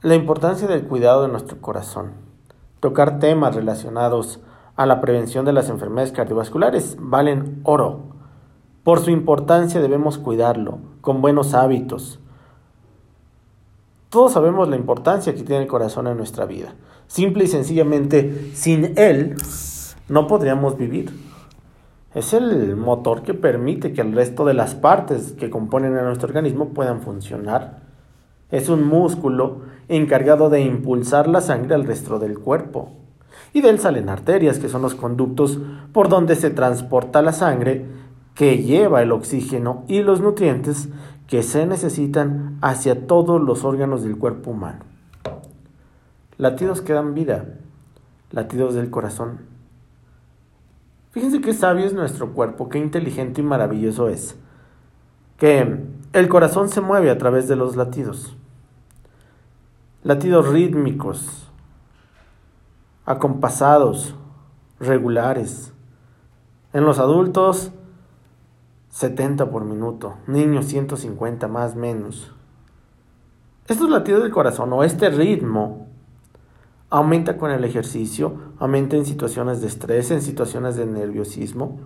La importancia del cuidado de nuestro corazón. Tocar temas relacionados a la prevención de las enfermedades cardiovasculares valen oro. Por su importancia debemos cuidarlo con buenos hábitos. Todos sabemos la importancia que tiene el corazón en nuestra vida. Simple y sencillamente, sin él no podríamos vivir. Es el motor que permite que el resto de las partes que componen a nuestro organismo puedan funcionar. Es un músculo encargado de impulsar la sangre al resto del cuerpo y de él salen arterias, que son los conductos por donde se transporta la sangre que lleva el oxígeno y los nutrientes que se necesitan hacia todos los órganos del cuerpo humano. Latidos que dan vida, latidos del corazón. Fíjense qué sabio es nuestro cuerpo, qué inteligente y maravilloso es, que el corazón se mueve a través de los latidos. Latidos rítmicos, acompasados, regulares. En los adultos, 70 por minuto, niños 150 más menos. Estos latidos del corazón o este ritmo aumenta con el ejercicio, aumenta en situaciones de estrés, en situaciones de nerviosismo.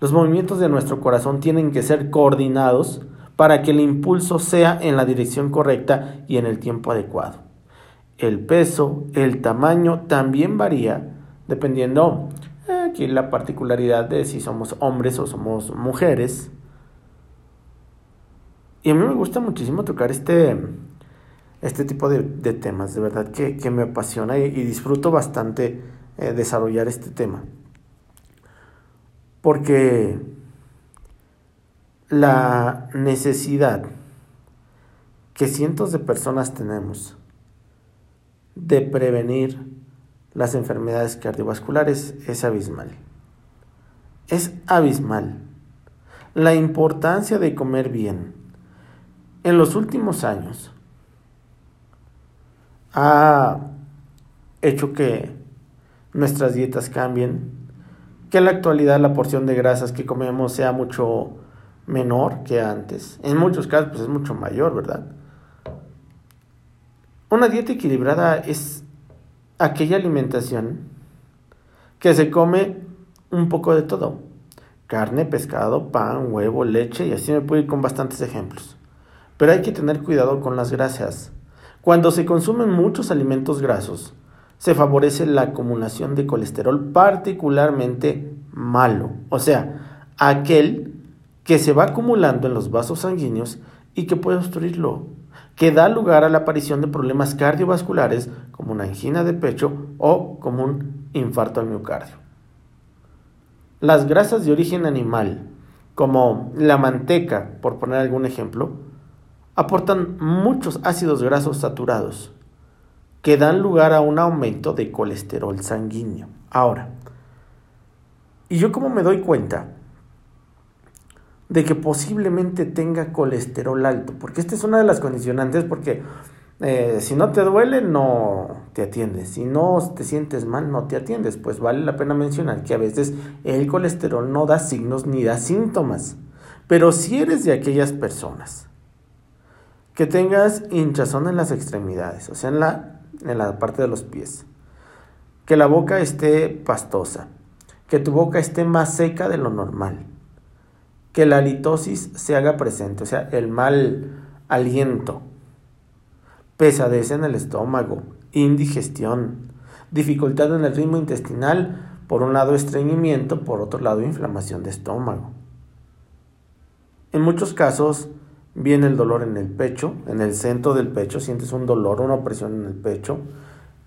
Los movimientos de nuestro corazón tienen que ser coordinados para que el impulso sea en la dirección correcta y en el tiempo adecuado. El peso, el tamaño también varía dependiendo aquí la particularidad de si somos hombres o somos mujeres. Y a mí me gusta muchísimo tocar este, este tipo de, temas, de verdad que, me apasiona y, disfruto bastante eh, desarrollar este tema. Porque la necesidad que cientos de personas tenemos de prevenir las enfermedades cardiovasculares es abismal. Es abismal. La importancia de comer bien en los últimos años ha hecho que nuestras dietas cambien, que en la actualidad la porción de grasas que comemos sea mucho menor que antes. En muchos casos pues es mucho mayor, ¿verdad? Una dieta equilibrada es aquella alimentación que se come un poco de todo. Carne, pescado, pan, huevo, leche y así me puedo ir con bastantes ejemplos. Pero hay que tener cuidado con las grasas. Cuando se consumen muchos alimentos grasos, se favorece la acumulación de colesterol particularmente malo, o sea, aquel que se va acumulando en los vasos sanguíneos y que puede obstruirlo que da lugar a la aparición de problemas cardiovasculares como una angina de pecho o como un infarto al miocardio. Las grasas de origen animal, como la manteca, por poner algún ejemplo, aportan muchos ácidos grasos saturados que dan lugar a un aumento de colesterol sanguíneo. Ahora, ¿y yo cómo me doy cuenta de que posiblemente tenga colesterol alto, porque esta es una de las condicionantes, porque eh, si no te duele, no te atiendes, si no te sientes mal, no te atiendes, pues vale la pena mencionar que a veces el colesterol no da signos ni da síntomas, pero si eres de aquellas personas que tengas hinchazón en las extremidades, o sea, en la, en la parte de los pies, que la boca esté pastosa, que tu boca esté más seca de lo normal, que la litosis se haga presente, o sea, el mal aliento, pesadez en el estómago, indigestión, dificultad en el ritmo intestinal, por un lado estreñimiento, por otro lado inflamación de estómago. En muchos casos viene el dolor en el pecho, en el centro del pecho, sientes un dolor, una opresión en el pecho,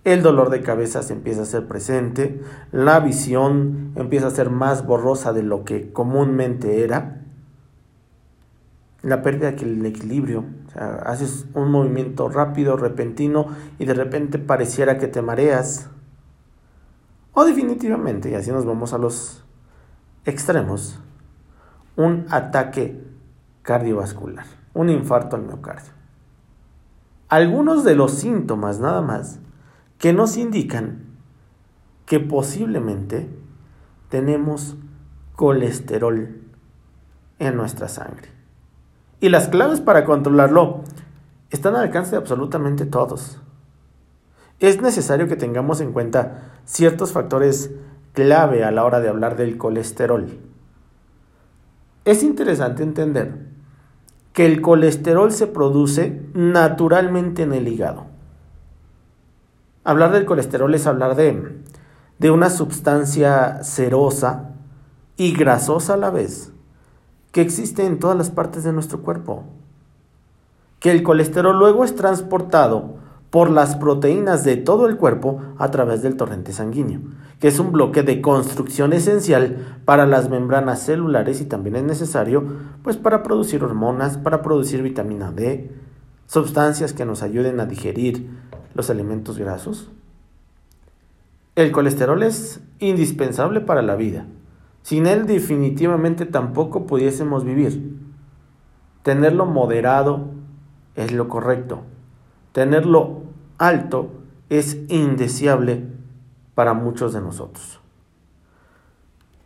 el dolor de cabeza se empieza a hacer presente, la visión empieza a ser más borrosa de lo que comúnmente era, la pérdida del equilibrio, haces un movimiento rápido, repentino y de repente pareciera que te mareas. O definitivamente, y así nos vamos a los extremos, un ataque cardiovascular, un infarto al miocardio. Algunos de los síntomas nada más que nos indican que posiblemente tenemos colesterol en nuestra sangre. Y las claves para controlarlo están al alcance de absolutamente todos. Es necesario que tengamos en cuenta ciertos factores clave a la hora de hablar del colesterol. Es interesante entender que el colesterol se produce naturalmente en el hígado. Hablar del colesterol es hablar de, de una sustancia cerosa y grasosa a la vez que existe en todas las partes de nuestro cuerpo. Que el colesterol luego es transportado por las proteínas de todo el cuerpo a través del torrente sanguíneo, que es un bloque de construcción esencial para las membranas celulares y también es necesario pues para producir hormonas, para producir vitamina D, sustancias que nos ayuden a digerir los alimentos grasos. El colesterol es indispensable para la vida. Sin él definitivamente tampoco pudiésemos vivir. Tenerlo moderado es lo correcto. Tenerlo alto es indeseable para muchos de nosotros.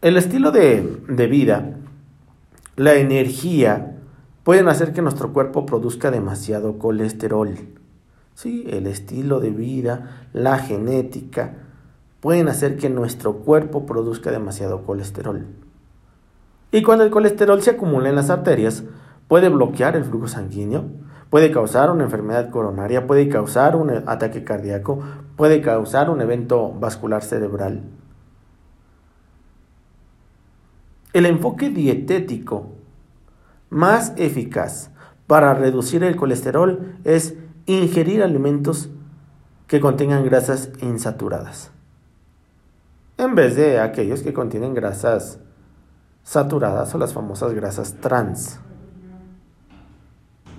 El estilo de, de, vida, la energía, pueden hacer que nuestro cuerpo produzca demasiado colesterol. Sí, el estilo de vida, la genética, pueden hacer que nuestro cuerpo produzca demasiado colesterol. Y cuando el colesterol se acumula en las arterias, puede bloquear el flujo sanguíneo, puede causar una enfermedad coronaria, puede causar un ataque cardíaco, puede causar un evento vascular cerebral. El enfoque dietético más eficaz para reducir el colesterol es ingerir alimentos que contengan grasas insaturadas, en vez de aquellos que contienen grasas saturadas o las famosas grasas trans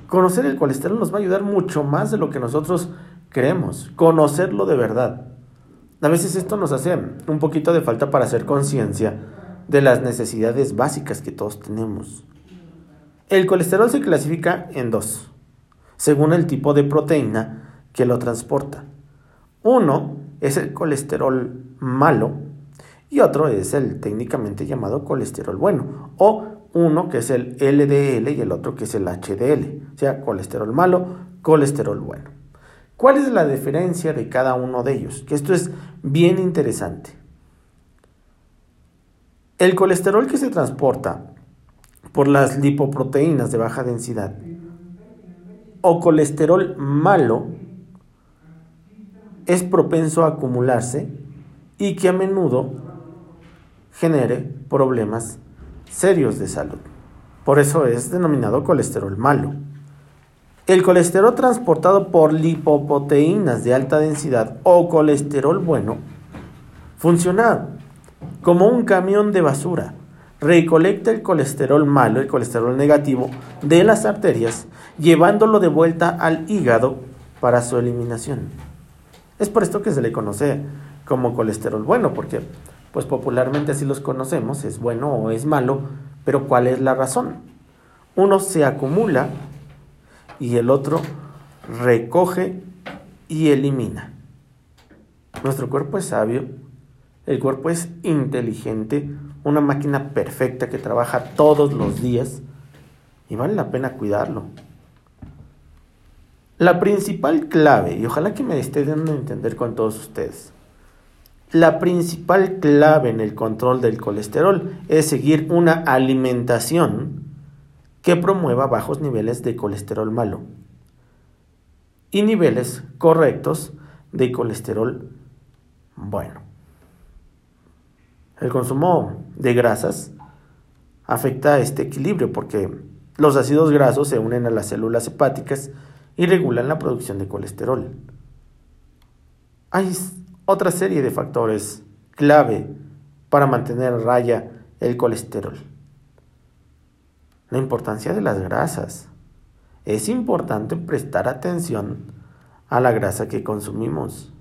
conocer el colesterol nos va a ayudar mucho más de lo que nosotros creemos, conocerlo de verdad. A veces esto nos hace un poquito de falta para hacer conciencia de las necesidades básicas que todos tenemos. El colesterol se clasifica en dos, según el tipo de proteína que lo transporta. Uno es el colesterol malo y otro es el técnicamente llamado colesterol bueno o uno que es el LDL y el otro que es el HDL, o sea, colesterol malo, colesterol bueno. ¿Cuál es la diferencia de cada uno de ellos? Que esto es bien interesante. El colesterol que se transporta por las lipoproteínas de baja densidad o colesterol malo es propenso a acumularse y que a menudo genere problemas serios de salud. Por eso es denominado colesterol malo. El colesterol transportado por lipoproteínas de alta densidad o colesterol bueno funciona como un camión de basura. Recolecta el colesterol malo, el colesterol negativo de las arterias, llevándolo de vuelta al hígado para su eliminación. Es por esto que se le conoce como colesterol bueno, porque pues popularmente así los conocemos, es bueno o es malo, pero ¿cuál es la razón? Uno se acumula y el otro recoge y elimina. Nuestro cuerpo es sabio, el cuerpo es inteligente, una máquina perfecta que trabaja todos los días y vale la pena cuidarlo. La principal clave, y ojalá que me esté dando a entender con todos ustedes, la principal clave en el control del colesterol es seguir una alimentación que promueva bajos niveles de colesterol malo y niveles correctos de colesterol bueno. El consumo de grasas afecta este equilibrio porque los ácidos grasos se unen a las células hepáticas y regulan la producción de colesterol. Hay otra serie de factores clave para mantener a raya el colesterol. La importancia de las grasas. Es importante prestar atención a la grasa que consumimos.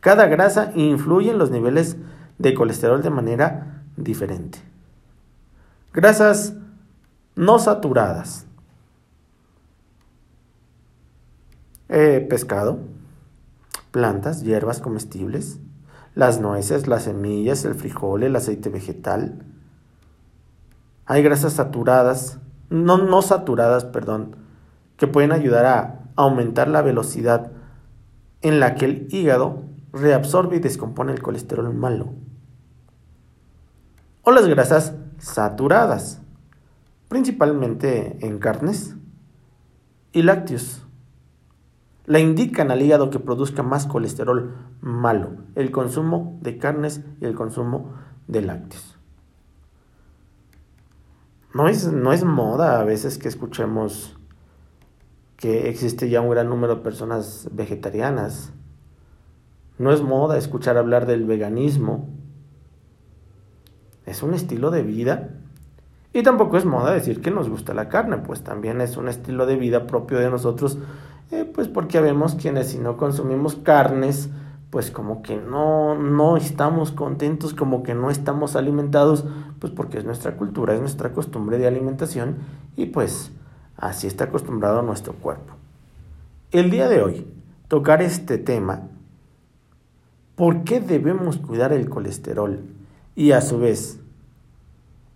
Cada grasa influye en los niveles de colesterol de manera diferente. Grasas no saturadas. Eh, pescado, plantas, hierbas comestibles, las nueces, las semillas, el frijol, el aceite vegetal. Hay grasas saturadas, no, no saturadas, perdón, que pueden ayudar a aumentar la velocidad en la que el hígado reabsorbe y descompone el colesterol malo. O las grasas saturadas, principalmente en carnes y lácteos. Le indican al hígado que produzca más colesterol malo, el consumo de carnes y el consumo de lácteos. No es, no es moda a veces que escuchemos que existe ya un gran número de personas vegetarianas. No es moda escuchar hablar del veganismo. Es un estilo de vida. Y tampoco es moda decir que nos gusta la carne, pues también es un estilo de vida propio de nosotros, eh, pues porque vemos quienes si no consumimos carnes, pues como que no, no estamos contentos, como que no estamos alimentados, pues porque es nuestra cultura, es nuestra costumbre de alimentación y pues así está acostumbrado nuestro cuerpo. El día de hoy, tocar este tema, ¿por qué debemos cuidar el colesterol? Y a su vez,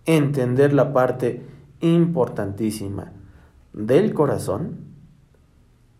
entender la parte importantísima del corazón,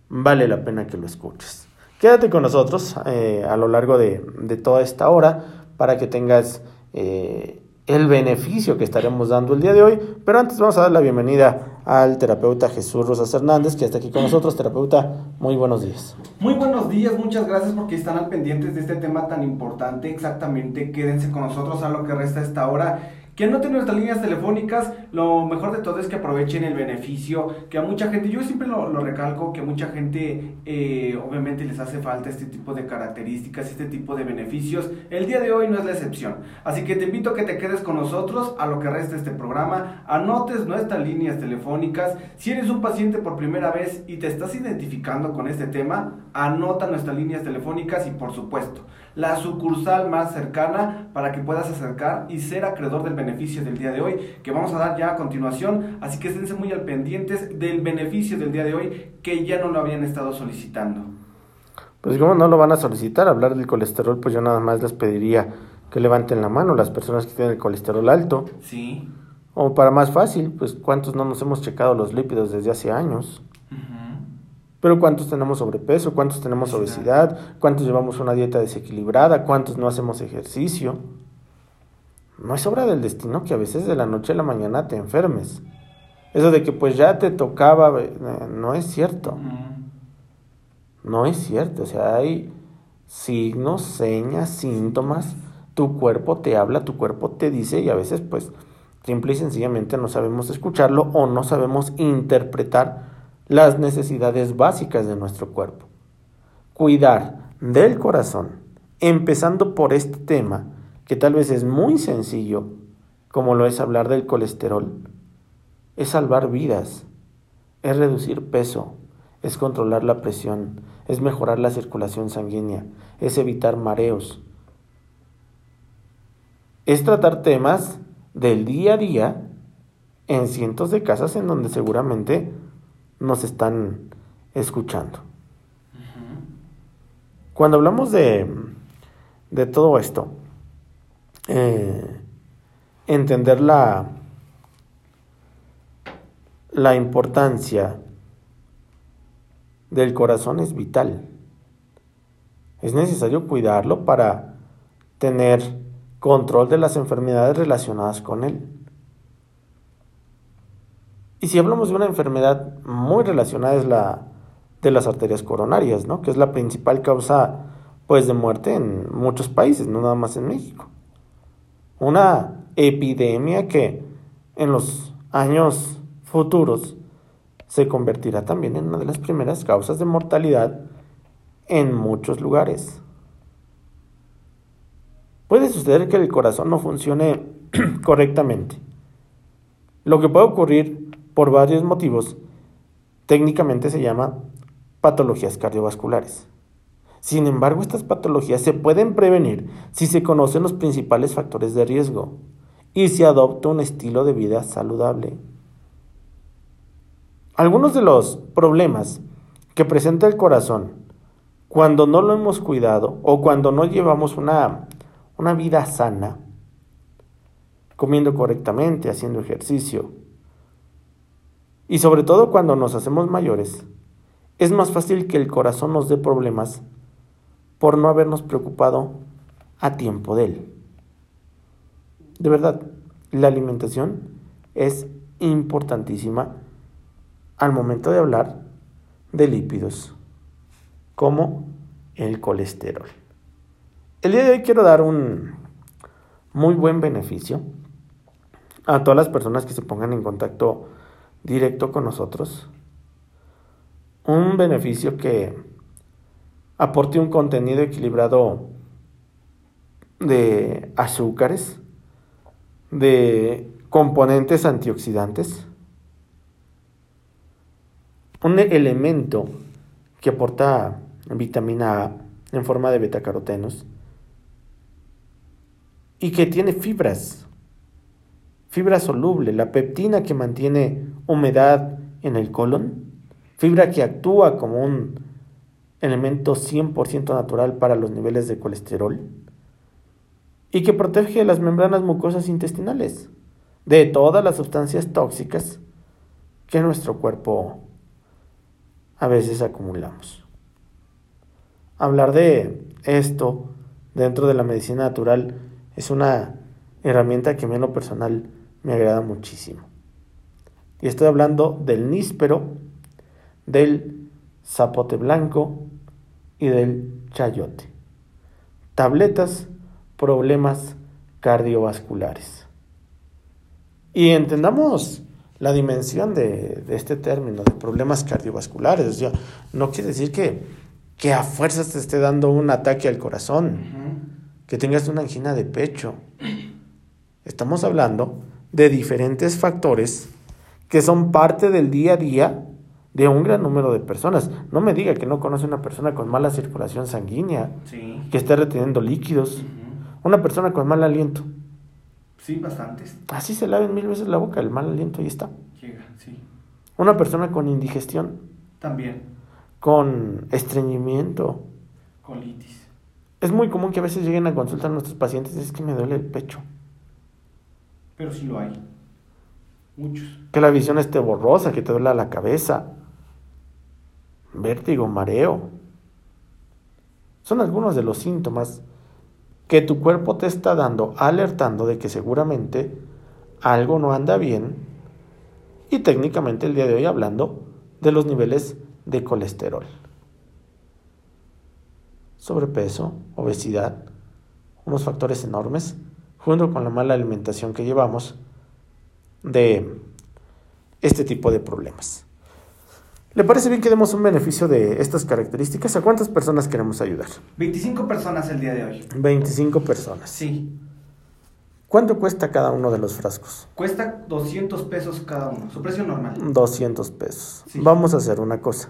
vale la pena que lo escuches. Quédate con nosotros eh, a lo largo de, toda esta hora para que tengas eh, el beneficio que estaremos dando el día de hoy. Pero antes vamos a dar la bienvenida al terapeuta Jesús Rosas Hernández, que está aquí con nosotros. Terapeuta, muy buenos días. Muy buenos días, muchas gracias porque están al pendientes de este tema tan importante. Exactamente, quédense con nosotros a lo que resta esta hora que anoten nuestras líneas telefónicas, lo mejor de todo es que aprovechen el beneficio, que a mucha gente, yo siempre lo, recalco, que a mucha gente eh, obviamente les hace falta este tipo de características, este tipo de beneficios. El día de hoy no es la excepción. Así que te invito a que te quedes con nosotros a lo que resta este programa, anotes nuestras líneas telefónicas. Si eres un paciente por primera vez y te estás identificando con este tema, anota nuestras líneas telefónicas y por supuesto, la sucursal más cercana para que puedas acercar y ser acreedor del beneficio del día de hoy que vamos a dar ya a continuación. Así que esténse muy al pendientes del beneficio del día de hoy que ya no lo habían estado solicitando. Pues como no lo van a solicitar, hablar del colesterol, pues yo nada más les pediría que levanten la mano las personas que tienen el colesterol alto. Sí. O para más fácil, pues cuántos no nos hemos checado los lípidos desde hace años. Pero ¿cuántos tenemos sobrepeso? ¿Cuántos tenemos obesidad? ¿Cuántos llevamos una dieta desequilibrada? ¿Cuántos no hacemos ejercicio? No es obra del destino que a veces de la noche a la mañana te enfermes. Eso de que pues ya te tocaba, eh, no es cierto. No es cierto. O sea, hay signos, señas, síntomas. Tu cuerpo te habla, tu cuerpo te dice y a veces pues simple y sencillamente no sabemos escucharlo o no sabemos interpretar las necesidades básicas de nuestro cuerpo. Cuidar del corazón, empezando por este tema, que tal vez es muy sencillo, como lo es hablar del colesterol, es salvar vidas, es reducir peso, es controlar la presión, es mejorar la circulación sanguínea, es evitar mareos, es tratar temas del día a día en cientos de casas en donde seguramente nos están escuchando. Cuando hablamos de, de todo esto, eh, entender la, la importancia del corazón es vital. Es necesario cuidarlo para tener control de las enfermedades relacionadas con él. Y si hablamos de una enfermedad muy relacionada es la de las arterias coronarias, ¿no? Que es la principal causa pues de muerte en muchos países, no nada más en México. Una epidemia que en los años futuros se convertirá también en una de las primeras causas de mortalidad en muchos lugares. Puede suceder que el corazón no funcione correctamente. Lo que puede ocurrir por varios motivos, técnicamente se llama patologías cardiovasculares. Sin embargo, estas patologías se pueden prevenir si se conocen los principales factores de riesgo y se adopta un estilo de vida saludable. Algunos de los problemas que presenta el corazón cuando no lo hemos cuidado o cuando no llevamos una, una vida sana, comiendo correctamente, haciendo ejercicio, y sobre todo cuando nos hacemos mayores, es más fácil que el corazón nos dé problemas por no habernos preocupado a tiempo de él. De verdad, la alimentación es importantísima al momento de hablar de lípidos, como el colesterol. El día de hoy quiero dar un muy buen beneficio a todas las personas que se pongan en contacto directo con nosotros. Un beneficio que aporte un contenido equilibrado de azúcares, de componentes antioxidantes, un elemento que aporta vitamina A en forma de betacarotenos y que tiene fibras, fibra soluble, la peptina que mantiene humedad en el colon, fibra que actúa como un elemento 100% natural para los niveles de colesterol y que protege las membranas mucosas intestinales de todas las sustancias tóxicas que nuestro cuerpo a veces acumulamos. Hablar de esto dentro de la medicina natural es una herramienta que a mí en lo personal me agrada muchísimo. Y estoy hablando del níspero, del zapote blanco y del chayote. Tabletas, problemas cardiovasculares. Y entendamos la dimensión de, este término, de problemas cardiovasculares. no quiere decir que, que a fuerzas te esté dando un ataque al corazón, que tengas una angina de pecho. Estamos hablando de diferentes factores que son parte del día a día de un gran número de personas. No me diga que no conoce una persona con mala circulación sanguínea, que esté reteniendo líquidos, una persona con mal aliento. Sí, bastantes. Así se laven mil veces la boca, el mal aliento ahí está. Llega, sí. Una persona con indigestión. También. Con estreñimiento. Colitis. Es muy común que a veces lleguen a consultar a nuestros pacientes y es que me duele el pecho. Pero sí lo hay. Muchos. Que la visión esté borrosa, que te duele la cabeza. Vértigo, mareo. Son algunos de los síntomas que tu cuerpo te está dando, alertando de que seguramente algo no anda bien y técnicamente el día de hoy hablando de los niveles de colesterol. Sobrepeso, obesidad, unos factores enormes, junto con la mala alimentación que llevamos de este tipo de problemas. ¿Le parece bien que demos un beneficio de estas características? ¿A cuántas personas queremos ayudar? 25 personas el día de hoy. 25 personas. Sí. ¿Cuánto cuesta cada uno de los frascos? Cuesta 200 pesos cada uno, su precio normal. 200 pesos. Vamos a hacer una cosa.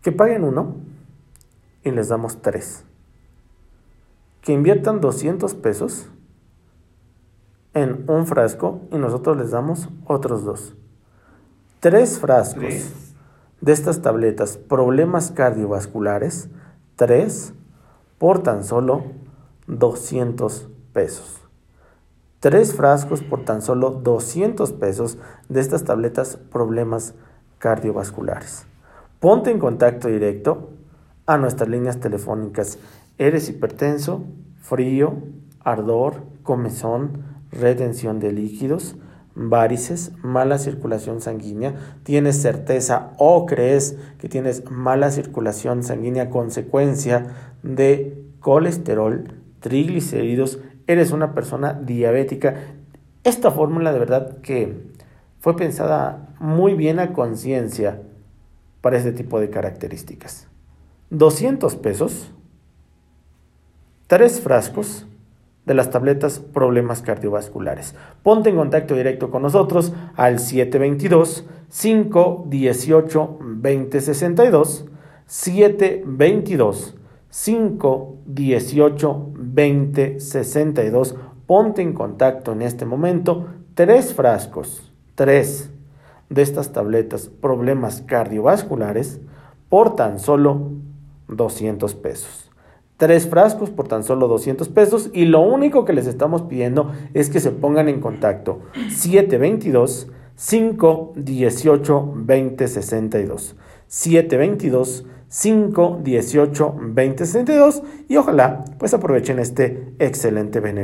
Que paguen uno y les damos tres. Que inviertan 200 pesos en un frasco y nosotros les damos otros dos tres frascos de estas tabletas, problemas cardiovasculares, tres por tan solo 200 pesos. Tres frascos por tan solo 200 pesos de estas tabletas, problemas cardiovasculares. Ponte en contacto directo a nuestras líneas telefónicas. ¿Eres hipertenso, frío, ardor, comezón, retención de líquidos? Varices, mala circulación sanguínea, tienes certeza o crees que tienes mala circulación sanguínea consecuencia de colesterol, triglicéridos, eres una persona diabética. Esta fórmula de verdad que fue pensada muy bien a conciencia para este tipo de características. 200 pesos, tres frascos, de las tabletas problemas cardiovasculares. Ponte en contacto directo con nosotros al 722 518 2062 722 518 2062 Ponte en contacto en este momento. Tres frascos, tres de estas tabletas problemas cardiovasculares por tan solo 200 pesos tres frascos por tan solo 200 pesos y lo único que les estamos pidiendo es que se pongan en contacto 722 518 2062 722 518 2062 y ojalá pues aprovechen este excelente beneficio.